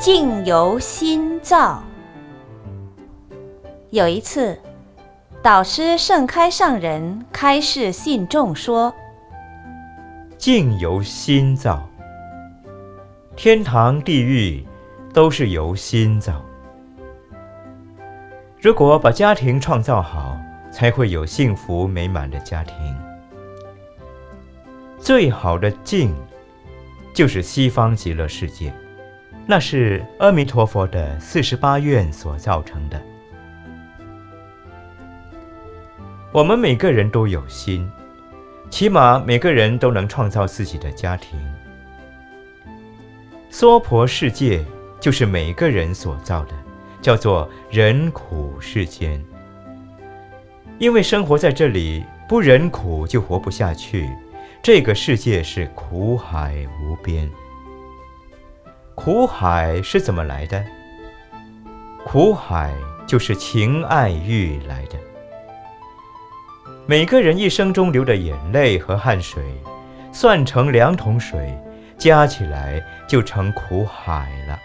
境由心造。有一次，导师盛开上人开示信众说：“境由心造，天堂、地狱都是由心造。如果把家庭创造好，才会有幸福美满的家庭。最好的境，就是西方极乐世界，那是阿弥陀佛的四十八愿所造成的。”我们每个人都有心，起码每个人都能创造自己的家庭。娑婆世界就是每个人所造的，叫做人苦世间。因为生活在这里，不忍苦就活不下去。这个世界是苦海无边。苦海是怎么来的？苦海就是情爱欲来的。每个人一生中流的眼泪和汗水，算成两桶水，加起来就成苦海了。